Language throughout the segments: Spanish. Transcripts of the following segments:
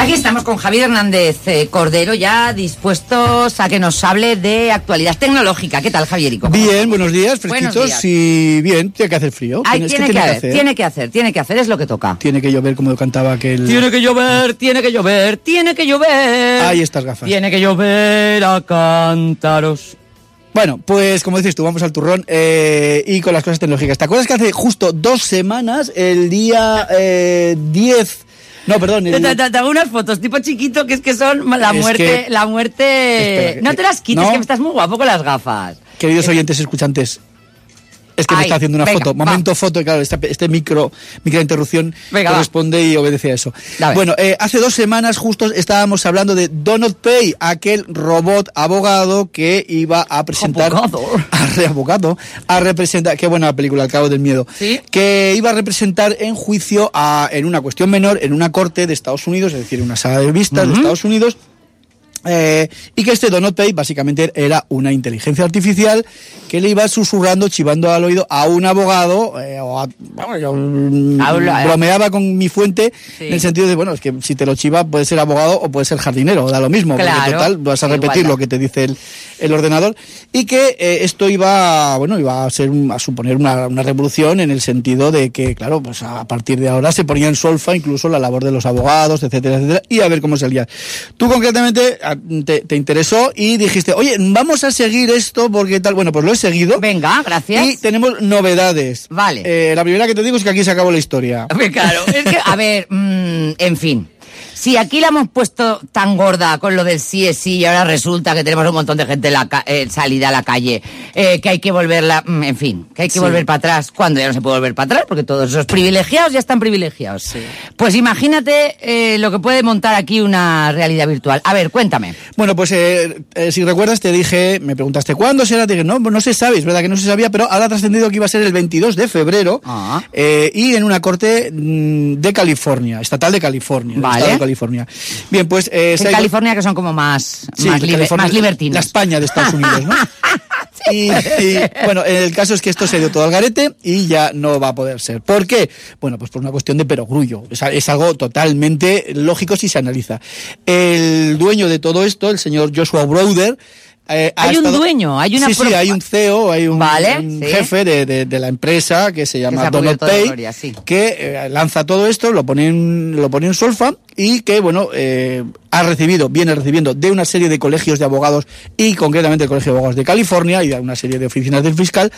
Aquí estamos con Javier Hernández eh, Cordero, ya dispuestos a que nos hable de actualidad tecnológica. ¿Qué tal, Javierico? Bien, buenos días, fresquitos Buenos días. y bien, tiene que hacer frío. Ay, tiene, ¿qué que, hacer, hacer? tiene que hacer, tiene que hacer, es lo que toca. Tiene que llover como cantaba aquel... Tiene que llover, tiene que llover, tiene que llover. Ahí estas gafas. Tiene que llover a cantaros. Bueno, pues como dices tú, vamos al turrón eh, y con las cosas tecnológicas. ¿Te acuerdas que hace justo dos semanas, el día eh, 10... No, perdón, el- Te, te- te hago unas fotos tipo chiquito que es que son la Es muerte, que- la muerte. Espera, no te las quites, no. que estás muy guapo con las gafas. queridos oyentes escuchantes, es que me está haciendo una venga, foto. va. Momento foto, claro, esta- este micro, micro interrupción Venga, va. corresponde y obedece a eso. Dale. Bueno, eh, hace dos semanas justo estábamos hablando de Donald Pay, aquel robot abogado que iba a presentar... Abogado. A re- abogado. A representar... Qué buena película, Al cabo del miedo. Sí. Que iba a representar en juicio a, en una cuestión menor en una corte de Estados Unidos, es decir, una sala de vistas de Estados Unidos, eh, y que este Donald Pay básicamente era una inteligencia artificial que le iba susurrando, chivando al oído a un abogado, eh, o a- yo, mm, Habla- bromeaba con mi fuente Sí. en el sentido de, bueno, es que si te lo chiva puede ser abogado o puede ser jardinero, da lo mismo, Claro, porque total vas a repetir lo que te dice el, el ordenador y que eh, esto iba, bueno, iba a ser un- a suponer una, una revolución en el sentido de que, claro, pues a partir de ahora se ponía en solfa incluso la labor de los abogados, etcétera, etcétera, y a ver cómo salía. Tú concretamente te, te interesó y dijiste, oye, vamos a seguir esto porque tal, bueno, pues lo he seguido. Venga, gracias. Y tenemos novedades. Vale. Eh, la primera que te digo es que aquí se acabó la historia. Claro, es que, a ver, mm, en fin. Si aquí la hemos puesto tan gorda con lo del sí es sí y ahora resulta que tenemos un montón de gente en la ca- eh, salida a la calle, eh, que hay que volverla, mm, en fin, que hay que Sí. volver para atrás, cuando ya no se puede volver para atrás, porque todos esos privilegiados ya están privilegiados. Pues imagínate eh, lo que puede montar aquí una realidad virtual. A ver, cuéntame. Bueno, pues eh, eh, si recuerdas te dije, me preguntaste cuándo será, te dije, no, no se sabe, es verdad que no se sabía, pero ahora ha trascendido que iba a ser el 22 de febrero Ah. y en una corte mm, de California, estatal de California, Vale. California. Bien, pues eh, En California que son como más, Sí, más, liber- California, más libertinos. La España de Estados Unidos, ¿no? Y, y, bueno, el caso es que esto se dio todo al garete y ya no va a poder ser. ¿Por qué? Bueno, pues por una cuestión de perogrullo. Es, es algo totalmente lógico si se analiza. El dueño de todo esto, el señor Joshua Browder, eh, ha Hay un estado- dueño, hay una Sí, sí, hay un CEO, hay un, Vale, un sí. jefe de, de- de la empresa que se llama movido Donald Pay, gloria, sí. que eh, lanza todo esto, lo pone en, lo pone en solfa y que, bueno, eh, ha recibido, viene recibiendo de una serie de colegios de abogados y concretamente el Colegio de Abogados de California y de una serie de oficinas del fiscal,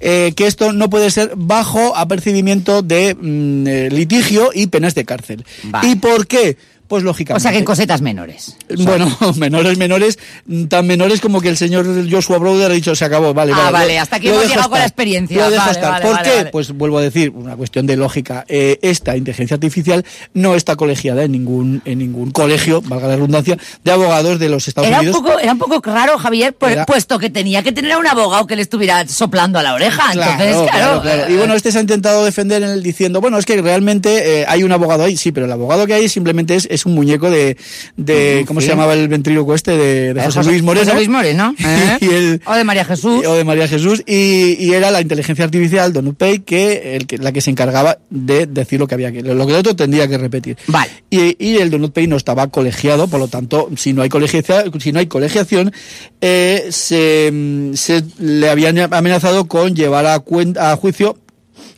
eh, que esto no puede ser bajo apercibimiento de mm, litigio y penas de cárcel. Vale. ¿Y por qué? Pues O lógicamente. sea que en cosetas menores. Bueno, menores, menores, mm, tan menores como que el señor Joshua Brother ha dicho se acabó, vale, Ah, vale. hasta aquí hemos llegado con estar, la experiencia. Lo dejo Vale, estar. vale, ¿Por qué? Pues vuelvo a decir, una cuestión de lógica. Eh, esta inteligencia artificial no está colegiada en ningún, en ningún colegio, valga la redundancia, de abogados de los Estados Era un, Unidos. poco, era un poco raro, Javier, Era- puesto que tenía que tener a un abogado que le estuviera soplando a la oreja. Entonces, claro. Y bueno, este se ha intentado defender en el diciendo, bueno, es que realmente eh, hay un abogado ahí, sí, pero el abogado que hay simplemente es, es un muñeco de, de ¿cómo sí. se llamaba el ventríloco este? De, de José, Luis Moreno. José Luis Moreno. ¿eh? y el- o de María Jesús. o de María Jesús y, y era la inteligencia artificial Donald Pay que, el que la que se encargaba de decir lo que había que lo que el otro tendría que repetir Vale. y, y el Donald Pay no estaba colegiado por lo tanto si no hay colegiación si no hay colegiación eh, se, se le habían amenazado con llevar a, cuen- a juicio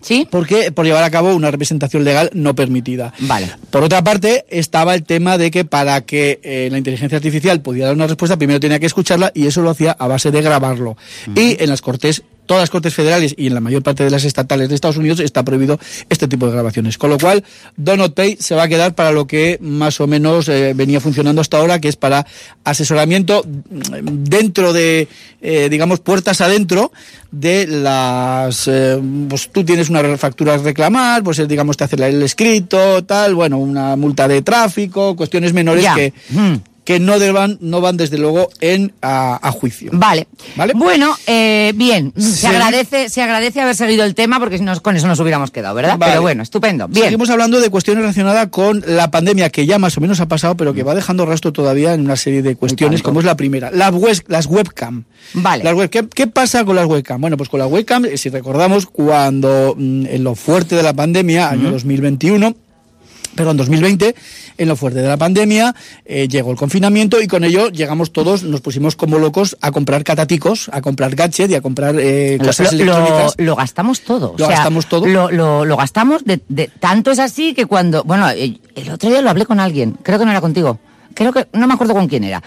¿Sí? porque por llevar a cabo una representación legal no permitida. Vale. Por otra parte, estaba el tema de que para que eh, la inteligencia artificial pudiera dar una respuesta, primero tenía que escucharla y eso lo hacía a base de grabarlo. Y en las cortes, todas las cortes federales y en la mayor parte de las estatales de Estados Unidos está prohibido este tipo de grabaciones. Con lo cual, Donald Pay se va a quedar para lo que más o menos eh, venía funcionando hasta ahora, que es para asesoramiento mm, dentro de, eh, digamos, puertas adentro de las... eh, pues tú tienes una factura a reclamar, pues digamos te hace el escrito, tal, bueno, una multa de tráfico, cuestiones menores que... Mm. Que no, deban, no van desde luego en a, a juicio. Vale. ¿Vale? Bueno, eh, bien. Se Sí. agradece, se agradece haber seguido el tema porque si no, con eso nos hubiéramos quedado, ¿verdad? Vale. Pero bueno, estupendo. Bien. Seguimos hablando de cuestiones relacionadas con la pandemia que ya más o menos ha pasado, pero que va dejando rastro todavía en una serie de cuestiones, como es la primera, las, web- las webcam. Vale. Las web- ¿qué, qué pasa con las webcam? Bueno, pues con las webcam, eh, si recordamos, cuando mm, en lo fuerte de la pandemia, año 2021, perdón, 2020, en lo fuerte de la pandemia, eh, llegó el confinamiento y con ello llegamos todos, nos pusimos como locos a comprar cataticos, a comprar gadgets y a comprar eh, cosas lo- electrónicas. lo gastamos todo. Lo o sea, gastamos todo. Lo, lo- lo gastamos de, de- tanto es así que cuando, bueno, el otro día lo hablé con alguien, creo que no era contigo, creo que no me acuerdo con quién era.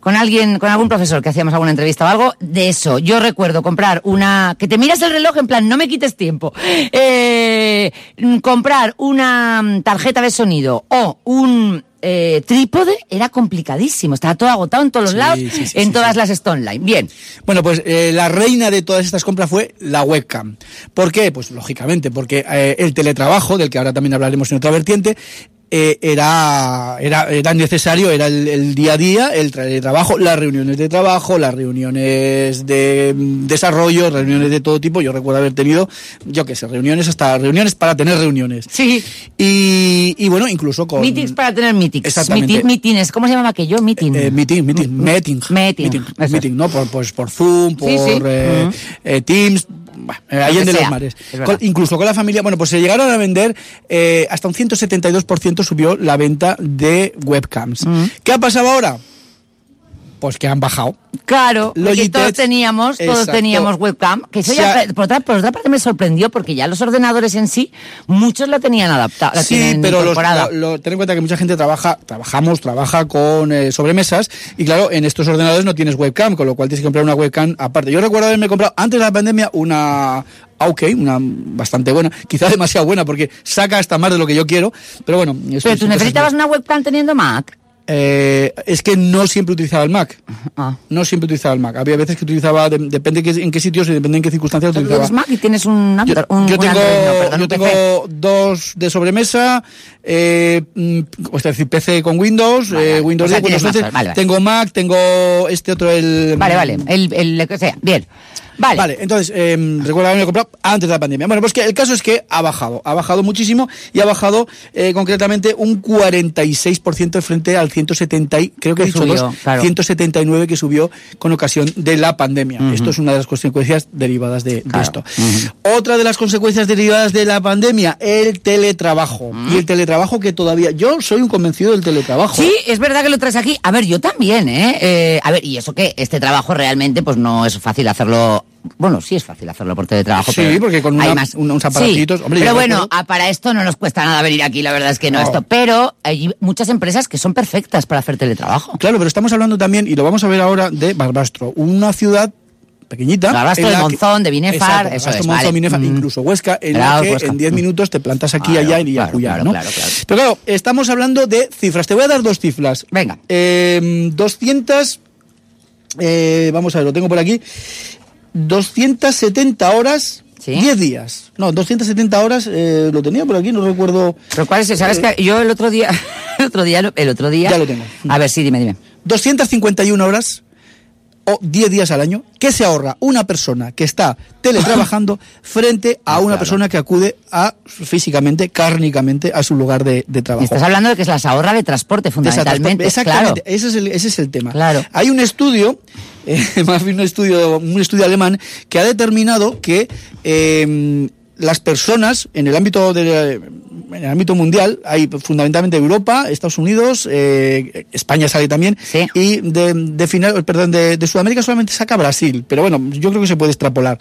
Con alguien, con algún profesor que hacíamos alguna entrevista o algo, de eso. Yo recuerdo comprar una, que te miras el reloj en plan, no me quites tiempo. Eh, comprar una mm, tarjeta de sonido o un eh, trípode era complicadísimo. Estaba todo agotado en todos los Sí, lados, sí, sí, en todas las Stone Line. Bien. Bueno, pues eh, la reina de todas estas compras fue la webcam. ¿Por qué? Pues lógicamente, porque eh, el teletrabajo, del que ahora también hablaremos en otra vertiente, eh, era, era, era necesario, era el, el día a día, el teletrabajo, las reuniones de trabajo, las reuniones de mm, desarrollo, reuniones de todo tipo. Yo recuerdo haber tenido, yo qué sé, reuniones hasta reuniones para tener reuniones. Sí. Y, y bueno, incluso con... Meetings para tener meetings. Exactamente. Meeting- meetings. ¿Cómo se llamaba aquello? Meeting. Eh, meeting, meeting, meeting, Meeting, es. meeting, ¿no? Por, pues, por Zoom, por Sí, sí. eh, eh, Teams, bah, eh, ahí que en de los mares. Con- incluso con la familia, bueno, pues se llegaron a vender eh, hasta un 172% subió la venta de webcams. ¿Qué ha pasado ahora? Pues que han bajado. Claro, Logitech, todos teníamos, todos exacto. teníamos webcam. Que eso O sea- ya, por otra, por otra parte me sorprendió porque ya los ordenadores en sí, muchos la tenían adaptada, la Sí, pero los, incorporada. lo- lo- ten en cuenta que mucha gente trabaja, trabajamos, trabaja con eh, sobremesas y claro, en estos ordenadores no tienes webcam, con lo cual tienes que comprar una webcam aparte. Yo recuerdo haberme comprado antes de la pandemia una OK, una bastante buena, quizá demasiado buena porque saca hasta más de lo que yo quiero, pero bueno. eso pero tú necesitabas una webcam teniendo Mac. Eh, es que no siempre utilizaba el Mac. Ah. No siempre utilizaba el Mac. Había veces que utilizaba, de- depende que- en qué sitios y depende en qué circunstancias Tú utilizaba. tienes Mac y tienes un, Yo, Android- un, yo un tengo, Android, no, perdón, yo tengo dos de sobremesa, eh, mm, es decir, PC con Windows, Vale, eh. Windows O sea, 10, Windows tienes 11, más, vale, vale. tengo Mac, tengo este otro, el... Vale, vale, el, el, que sea, bien. Vale. Vale, entonces, eh, recuerdo haberme comprado antes de la pandemia. Bueno, pues que el caso es que ha bajado, ha bajado muchísimo y ha bajado eh, concretamente un 46% frente al 170, y- creo que subió, dos, claro. 179 que subió con ocasión de la pandemia. Esto es una de las consecuencias derivadas de, esto. Otra de las consecuencias derivadas de la pandemia, el teletrabajo. Y el teletrabajo que todavía, yo soy un convencido del teletrabajo. Sí, es verdad que lo traes aquí. A ver, yo también, ¿eh? Eh, A ver, y eso que este trabajo realmente pues no es fácil hacerlo. Bueno, sí es fácil hacerlo por teletrabajo. Sí, pero porque con hay más. un- unos aparatitos, Sí, hombre, yo pero bueno, para esto no nos cuesta nada venir aquí, la verdad es que no, No. esto. Pero hay muchas empresas que son perfectas para hacer teletrabajo. Claro, pero estamos hablando también, y lo vamos a ver ahora, de Barbastro, una ciudad pequeñita. Barbastro, de que- Monzón, de Binefar, Exacto, eso es, Monzón, vale. Binefar, Mm. incluso Huesca, en Claro, la que Huesca. en 10 Mm. minutos te plantas aquí, Claro, allá y claro, claro, ¿no? claro, claro. Pero claro, estamos hablando de cifras. Te voy a dar dos cifras. Venga. Eh, 200, eh, vamos a ver, lo tengo por aquí. 270 horas, Sí. 10 días. No, 270 horas, eh, lo tenía por aquí, no recuerdo. Pero cuál es, sabes que yo el otro día, el otro día, el otro día. Ya lo tengo. A ver, sí, dime, dime. 251 horas 10 días al año que se ahorra una persona que está teletrabajando frente a una Claro. persona que acude a físicamente, cárnicamente a su lugar de, trabajo. estás hablando de que se las ahorra de transporte, fundamentalmente. Exactamente, Claro. ese, es el, ese es el tema. Claro. Hay un estudio, eh, más bien un estudio, un estudio alemán, que ha determinado que eh, las personas en el ámbito de, en el ámbito mundial, hay fundamentalmente Europa, Estados Unidos, eh, España sale también, Sí. y de, de final, perdón, de, de Sudamérica solamente saca Brasil, pero bueno, yo creo que se puede extrapolar.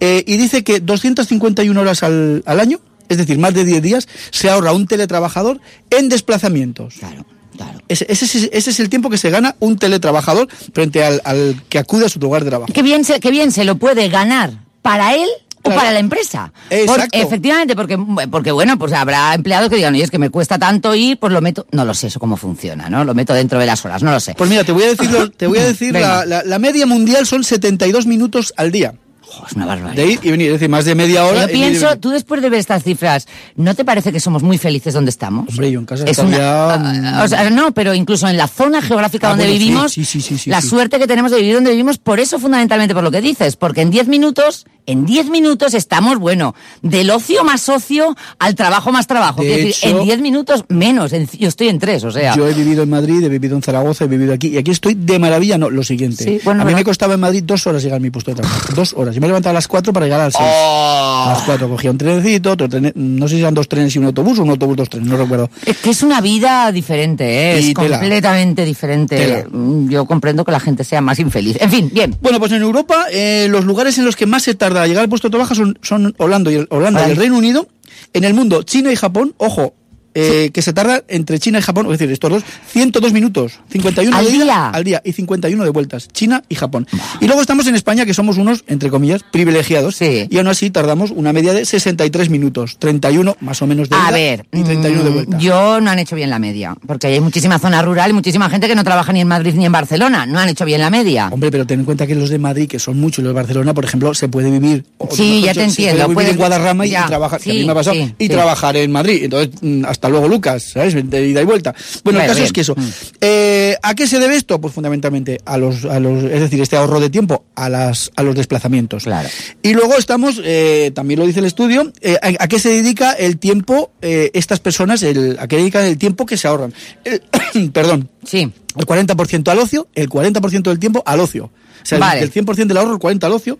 Eh, y dice que 251 horas al, al año, es decir, más de 10 días, se ahorra un teletrabajador en desplazamientos. Claro, claro. Ese, ese es- ese es el tiempo que se gana un teletrabajador frente al, al que acude a su lugar de trabajo. Qué bien, se, qué bien se lo puede ganar para él o para la empresa. Exacto. Efectivamente, porque, porque bueno, pues habrá empleados que digan, oye, es que me cuesta tanto ir, pues lo meto, no lo sé eso cómo funciona, ¿no? Lo meto dentro de las horas, no lo sé. Pues mira, te voy a decir, lo- te voy a decir la, la- la media mundial son 72 minutos al día. Oh, es una barbaridad. De ir y venir, es decir, más de media hora. Yo pienso, tú después de ver estas cifras, ¿no te parece que somos muy felices donde estamos? Hombre, yo en casa Es una- mm, o sea, no, pero incluso en la zona geográfica Ah, donde bueno, vivimos, sí, sí, sí, sí, la suerte que tenemos de vivir donde vivimos, por eso fundamentalmente por lo que dices, porque en 10 minutos, en 10 minutos estamos, bueno, del ocio más ocio al trabajo más trabajo. De decir, en 10 minutos menos, en- yo estoy en 3, o sea. Yo he vivido en Madrid, he vivido en Zaragoza, he vivido aquí y aquí estoy de maravilla. No, lo siguiente. Sí, bueno, a mí ¿verdad? me costaba en Madrid dos horas llegar a mi puesto de trabajo. Dos horas. Yo me levantaba a las cuatro para llegar a las seis. Oh. A las cuatro cogía un trenecito, otro tren, no sé si eran dos trenes y un autobús o un autobús, dos trenes, no recuerdo. Es que es una vida diferente, ¿eh? Es tela. completamente diferente. Tela. Mm, Yo comprendo que la gente sea más infeliz. En fin, bien. Bueno, pues en Europa eh, los lugares en los que más se tarda a llegar al puesto de trabajo son, son Holanda, y el, Holanda y Vale. el Reino Unido. En el mundo, China y Japón, ojo, eh, que se tarda entre China y Japón, es decir, estos dos, 102 minutos, 51 ¿Al de ida día? al día y 51 de vueltas, China y Japón. Y luego estamos en España, que somos unos, entre comillas, privilegiados, Sí. y aún así tardamos una media de 63 minutos, 31 más o menos de ida A ver, y 31 de mm, vuelta. yo no han hecho bien la media, porque hay muchísima zona rural y muchísima gente que no trabaja ni en Madrid ni en Barcelona. No han hecho bien la media. Hombre, pero ten en cuenta que los de Madrid, que son muchos, los de Barcelona, por ejemplo, se puede vivir. Sí, ya te se entiendo, puede vivir puedes- en Guadarrama y, trabajar, que a mí sí, me ha pasado, sí, y sí. trabajar en Madrid. Entonces, mm, hasta luego, Lucas, ¿sabes? De ida y vuelta. Bueno, el caso bien. es que eso. Mm. Eh, ¿A qué se debe esto? Pues fundamentalmente a los, a los, es decir, este ahorro de tiempo, a las, a los desplazamientos. Claro. Y luego estamos, eh, también lo dice el estudio, eh, a, a qué se dedica el tiempo, estas personas, el, a qué dedican el tiempo que se ahorran. El- perdón, Sí. el 40% al ocio, el 40% del tiempo al ocio. O sea, Vale. el 100% del ahorro, el 40% al ocio.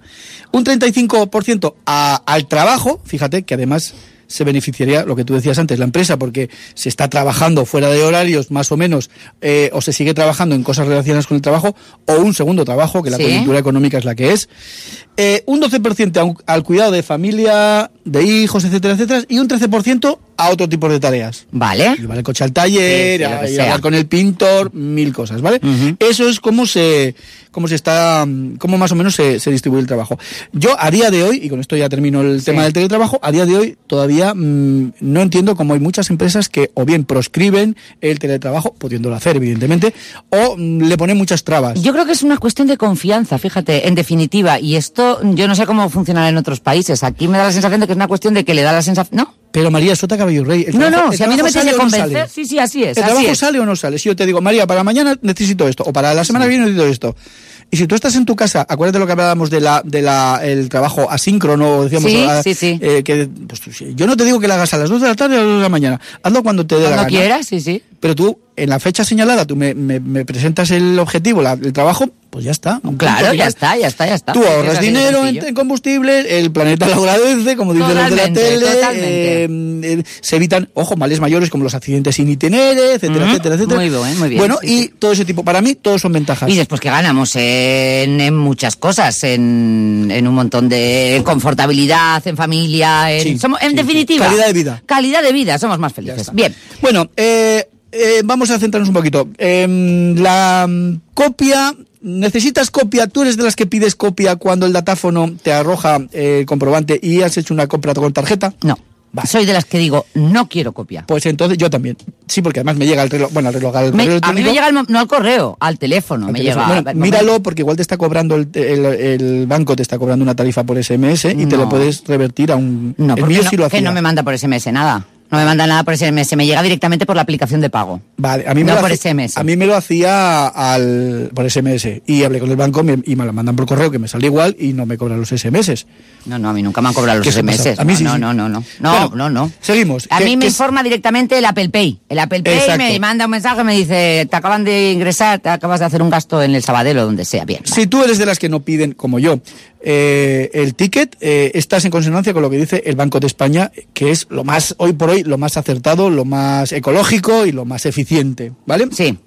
Un 35% a- al trabajo, fíjate que además se beneficiaría lo que tú decías antes, la empresa, porque se está trabajando fuera de horarios más o menos, eh, o se sigue trabajando en cosas relacionadas con el trabajo, o un segundo trabajo, que la Sí. coyuntura económica es la que es. Eh, un 12% a un- al cuidado de familia, de hijos, etcétera, etcétera, y un 13% a otro tipo de tareas. Vale. Llevar el coche al taller, Sí, ir a hablar con el pintor, mil cosas, ¿vale? Eso es cómo se, cómo se está, cómo más o menos se, se distribuye el trabajo. Yo a día de hoy, y con esto ya termino el Sí. tema del teletrabajo, a día de hoy todavía mm, no entiendo cómo hay muchas empresas que o bien proscriben el teletrabajo, pudiéndolo hacer evidentemente, o mm, le ponen muchas trabas. Yo creo que es una cuestión de confianza, fíjate, en definitiva. Y esto, yo no sé cómo funcionará en otros países. Aquí me da la sensación de que es una cuestión de que le da la sensación. ¿No? Pero María, Sota Caballo Rey. el No, trabajo- no, si a mí no me tiene que no convencer. Sí, sí, así es. ¿El así trabajo es. sale o no sale? Si yo te digo, María, para mañana necesito esto, o para la semana que viene necesito esto. Y si tú estás en tu casa, acuérdate lo que hablábamos de la, de la, el trabajo asíncrono, decíamos, Sí, ah, sí, sí. eh, que, pues, sí, yo no te digo que lo hagas a las 2 de la tarde o a las 2 de la mañana, hazlo cuando te dé la Cuando gana. quieras, sí, sí. Pero tú, en la fecha señalada, tú me, me, me presentas el objetivo, la- el trabajo, pues ya está. Claro, ya está, ya está, ya está. Tú ahorras dinero en, combustible, el planeta lo agradece, como dicen los de la tele, eh, eh, se evitan, ojo, males mayores como los accidentes sin itinere, etcétera, etcétera, etcétera. muy bien, muy bien, Bueno, sí, y sí. todo ese tipo, para mí, todos son ventajas. Y después que ganamos en, en muchas cosas, en, en un montón de confortabilidad, en familia, en, Sí, somos, en definitiva. Calidad de vida. Calidad de vida, somos más felices. Bien. Bueno, eh, eh, vamos a centrarnos un poquito. Em, la mm, copia, ¿necesitas copia? ¿Tú eres de las que pides copia cuando el datáfono te arroja eh, el comprobante y has hecho una compra con tarjeta? No. Vale. Soy de las que digo, no quiero copia. Pues entonces yo también. Sí, porque además me llega el reloj, bueno, el reloj al Me- correo a mí me llega el, no al correo, al teléfono. al me teléfono. llega. Bueno, míralo porque igual te está cobrando el, el- el banco te está cobrando una tarifa por SMS y te lo puedes revertir a un No, el mío no, sí lo que no me manda por SMS nada. No me manda nada por SMS, me llega directamente por la aplicación de pago. Vale, a mí me No lo por hace- SMS. A mí me lo hacía al, por SMS y hablé con el banco me- y me lo mandan por correo que me sale igual y no me cobran los SMS. No, no, a mí nunca me han cobrado los ¿Qué se SMS. A mí no, sí, no, sí. no, no, no. No, Bueno, no, no. Seguimos. A ¿Qué- mí me es- informa directamente el Apple Pay. El Apple Pay Exacto. me manda un mensaje, me dice, te acaban de ingresar, te acabas de hacer un gasto en el Sabadell o donde sea. Bien. Si tú eres de las que no piden, como yo, eh, el ticket, eh, estás en consonancia con lo que dice el Banco de España, que es lo más, hoy por hoy, lo más acertado, lo más ecológico y lo más eficiente, ¿vale? Sí.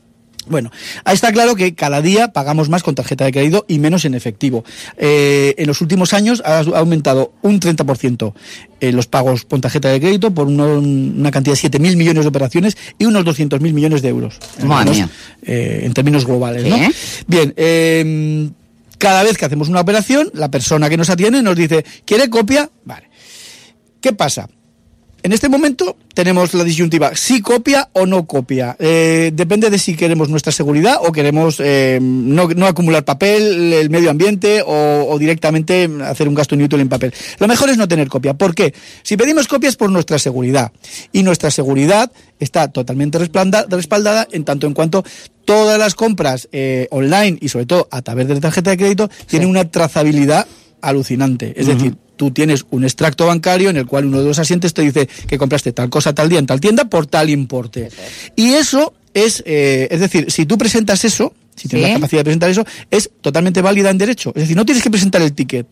Bueno, ahí está claro que cada día pagamos más con tarjeta de crédito y menos en efectivo. Eh, en los últimos años ha aumentado un 30% en los pagos con tarjeta de crédito por una cantidad de 7.000 millones de operaciones y unos 200.000 millones de euros. En, Madre términos, mía. eh, en términos globales. ¿no? Bien, eh, cada vez que hacemos una operación, la persona que nos atiende nos dice, ¿quiere copia? Vale. ¿Qué pasa? En este momento tenemos la disyuntiva, si copia o no copia. Eh, depende de si queremos nuestra seguridad o queremos eh, no, no, acumular papel, el medio ambiente o, o, directamente hacer un gasto inútil en papel. Lo mejor es no tener copia. ¿Por qué? Si pedimos copias por nuestra seguridad y nuestra seguridad está totalmente respaldada en tanto en cuanto todas las compras eh, online y sobre todo a través de la tarjeta de crédito sí. tienen una trazabilidad alucinante. Es uh -huh. decir, tú tienes un extracto bancario en el cual uno de los asientes te dice que compraste tal cosa tal día en tal tienda por tal importe. Y eso es, eh, es decir, si tú presentas eso, si tienes ¿Sí? la capacidad de presentar eso, es totalmente válida en derecho. Es decir, no tienes que presentar el ticket.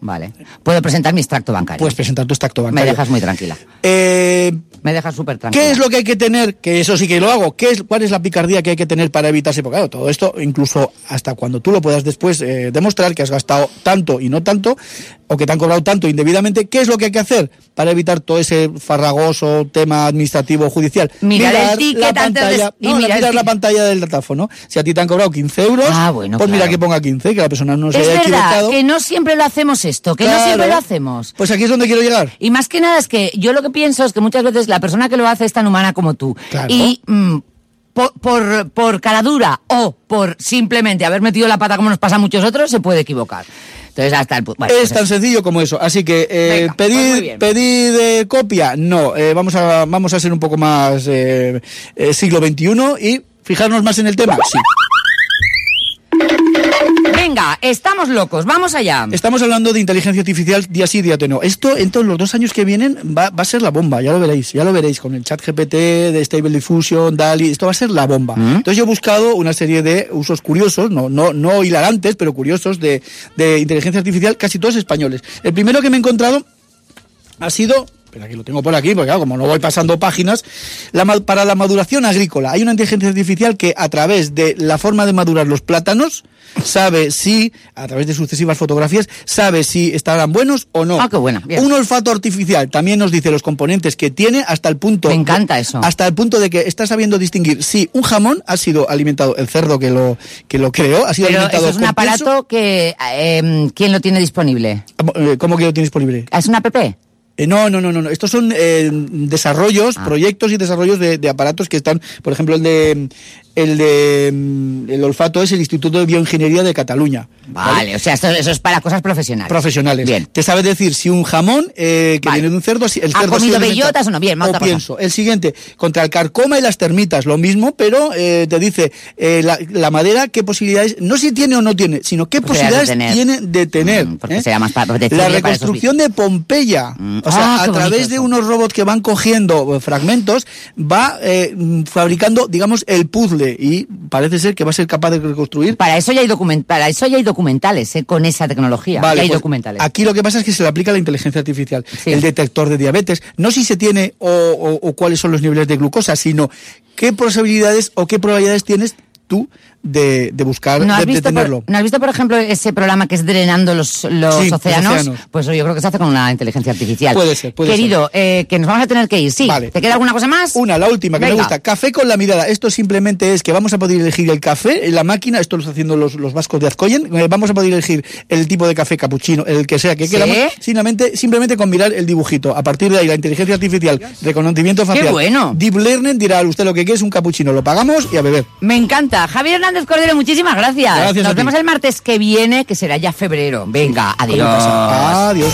Vale. Puedo presentar mi extracto bancario. Puedes presentar tu extracto bancario. Me dejas muy tranquila. Eh, me dejas súper tranquila. ¿Qué es lo que hay que tener? Que eso sí que lo hago. ¿Qué es, ¿Cuál es la picardía que hay que tener para evitarse? Porque claro, todo esto, incluso hasta cuando tú lo puedas después eh, demostrar que has gastado tanto y no tanto, o que te han cobrado tanto indebidamente, ¿qué es lo que hay que hacer para evitar todo ese farragoso tema administrativo judicial? Mirar, mirar el ticket la pantalla, de... no, mirar, mirar la pantalla del datáfono. Si a ti te han cobrado 15 euros, ah, bueno, pues claro. mira que ponga 15, que la persona no se es haya verdad, equivocado. que no siempre lo hacemos esto, que Claro. no siempre lo hacemos. Pues aquí es donde quiero llegar. Y más que nada es que yo lo que pienso es que muchas veces la persona que lo hace es tan humana como tú. Claro. Y mm, por, por, por cara dura o por simplemente haber metido la pata como nos pasa a muchos otros, se puede equivocar. Entonces hasta el pu- bueno, es pues tan sencillo como eso. Así que eh, Venga, pues eh, copia, no. Eh, vamos, a, vamos a ser un poco más eh, eh, siglo XXI y fijarnos más en el tema. Sí. Venga, estamos locos, vamos allá. Estamos hablando de inteligencia artificial día sí, día no. Esto en todos los dos años que vienen va, va a ser la bomba, ya lo veréis, ya lo veréis con el chat GPT de Stable Diffusion, DALI, esto va a ser la bomba. ¿Mm? Entonces yo he buscado una serie de usos curiosos, no, no, no hilarantes, pero curiosos de, de inteligencia artificial, casi todos españoles. El primero que me he encontrado ha sido pero aquí lo tengo por aquí, porque claro, como no voy pasando páginas, la, para la maduración agrícola hay una inteligencia artificial que a través de la forma de madurar los plátanos sabe si, a través de sucesivas fotografías, sabe si estarán buenos o no. Ah, qué buena, bien. Un olfato artificial también nos dice los componentes que tiene hasta el punto... Me encanta eso. Hasta el punto de que está sabiendo distinguir si un jamón ha sido alimentado, el cerdo que lo, que lo creó, ha sido Pero alimentado eso es un con aparato que... eh, ¿Quién lo tiene disponible? Eh, ¿Cómo que lo tiene disponible? ¿Es una app? Eh, no, no, no, no, no. Estos son eh, desarrollos, Ah. proyectos y desarrollos de, de aparatos que están, por ejemplo, el de el de mm, el olfato es el Instituto de Bioingeniería de Cataluña. Vale, o sea, esto- eso es para cosas profesionales. Profesionales. Bien. Te sabe decir si un jamón eh, que Vale. viene de un cerdo, si el ¿Ha cerdo comido sido alimentado- bellotas o no? Bien, o otra cosa. pienso. El siguiente, contra el carcoma y las termitas, lo mismo, pero eh, te dice eh, la, la madera qué posibilidades, no si tiene o no tiene, sino qué Posibilidades de tiene de tener. Mm, porque ¿eh? sea más para- La para reconstrucción de Pompeya, Mm. o sea, Ah, a qué bonito través de unos robots que van cogiendo fragmentos, va mm, fabricando, digamos, el puzzle y parece ser que va a ser capaz de reconstruir Para eso ya hay, document para eso ya hay documentales, ¿eh? con esa tecnología. Vale, ya hay pues, documentales. Aquí lo que pasa es que se le aplica la inteligencia artificial, Sí. el detector de diabetes, no si se tiene o, o- o cuáles son los niveles de glucosa, sino qué posibilidades o qué probabilidades tienes tú de, de buscar, ¿No has, de, de visto tenerlo. por, ¿No has visto, por ejemplo, ese programa que es drenando los, los, Sí, océanos? océanos. Pues yo creo que se hace con una inteligencia artificial. Puede ser, puede Querido, eh, que nos vamos a tener que ir. Sí, Vale. ¿te queda alguna cosa más? Una, la última, que me gusta. Café con la mirada. Esto simplemente es que vamos a poder elegir el café en la máquina. Esto lo están haciendo los, los vascos de Azcoyen. Eh, Vamos a poder elegir el tipo de café capuchino, el que sea que ¿Sí? queramos. Simplemente, simplemente con mirar el dibujito. A partir de ahí, la inteligencia artificial, reconocimiento facial. bueno! Deep Learning dirá usted lo que quiere es un capuchino. Lo pagamos y a beber. Me encanta. Javier Hernández Cordero, muchísimas gracias. Gracias Nos vemos el martes que viene, que será ya febrero. Venga, adiós. Adiós.